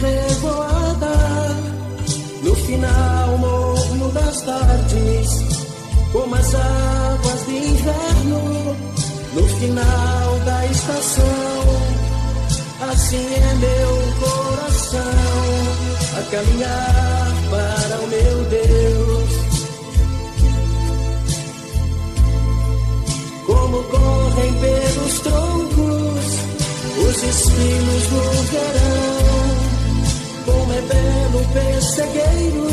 revoada. No final morno das tardes, como as águas de inverno. No final da estação, assim é meu coração a caminhar para o meu Deus. Como correm pelos troncos os espinhos no verão, pessegueiro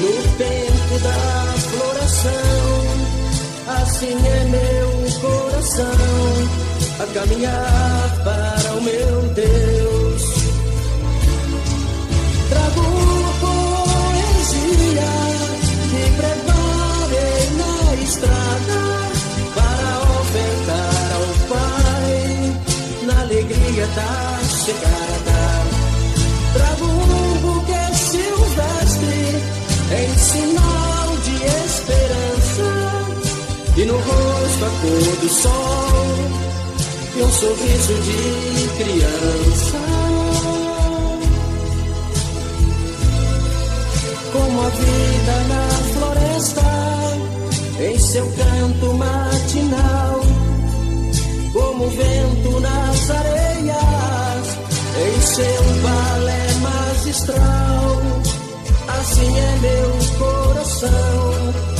no tempo da floração. Assim é meu coração a caminhar para o meu Deus. Trago poesia que preparei na estrada e no rosto a cor do sol e um sorriso de criança. como a vida na floresta, em seu canto matinal, como o vento nas areias, em seu balé magistral. Assim é meu coração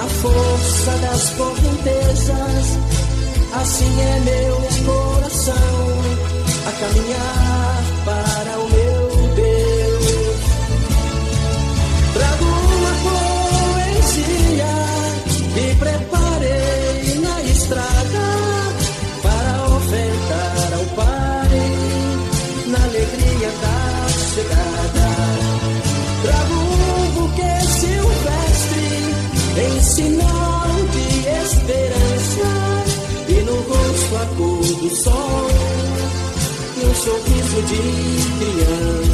na força das correntezas. Assim é meu coração a caminhar para do sol e um sorriso de criança.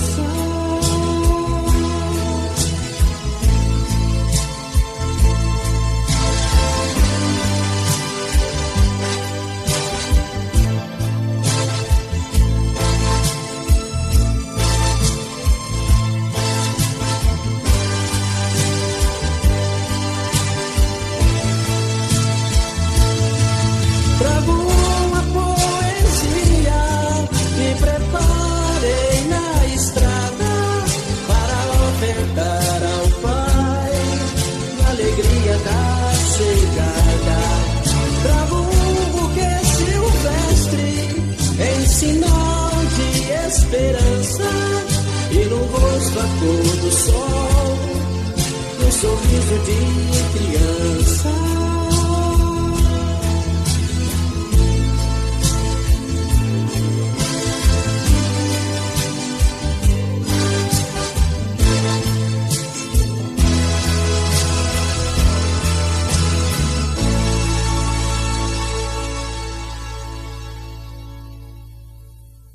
Esperança e no rosto a cor do sol um sorriso de criança.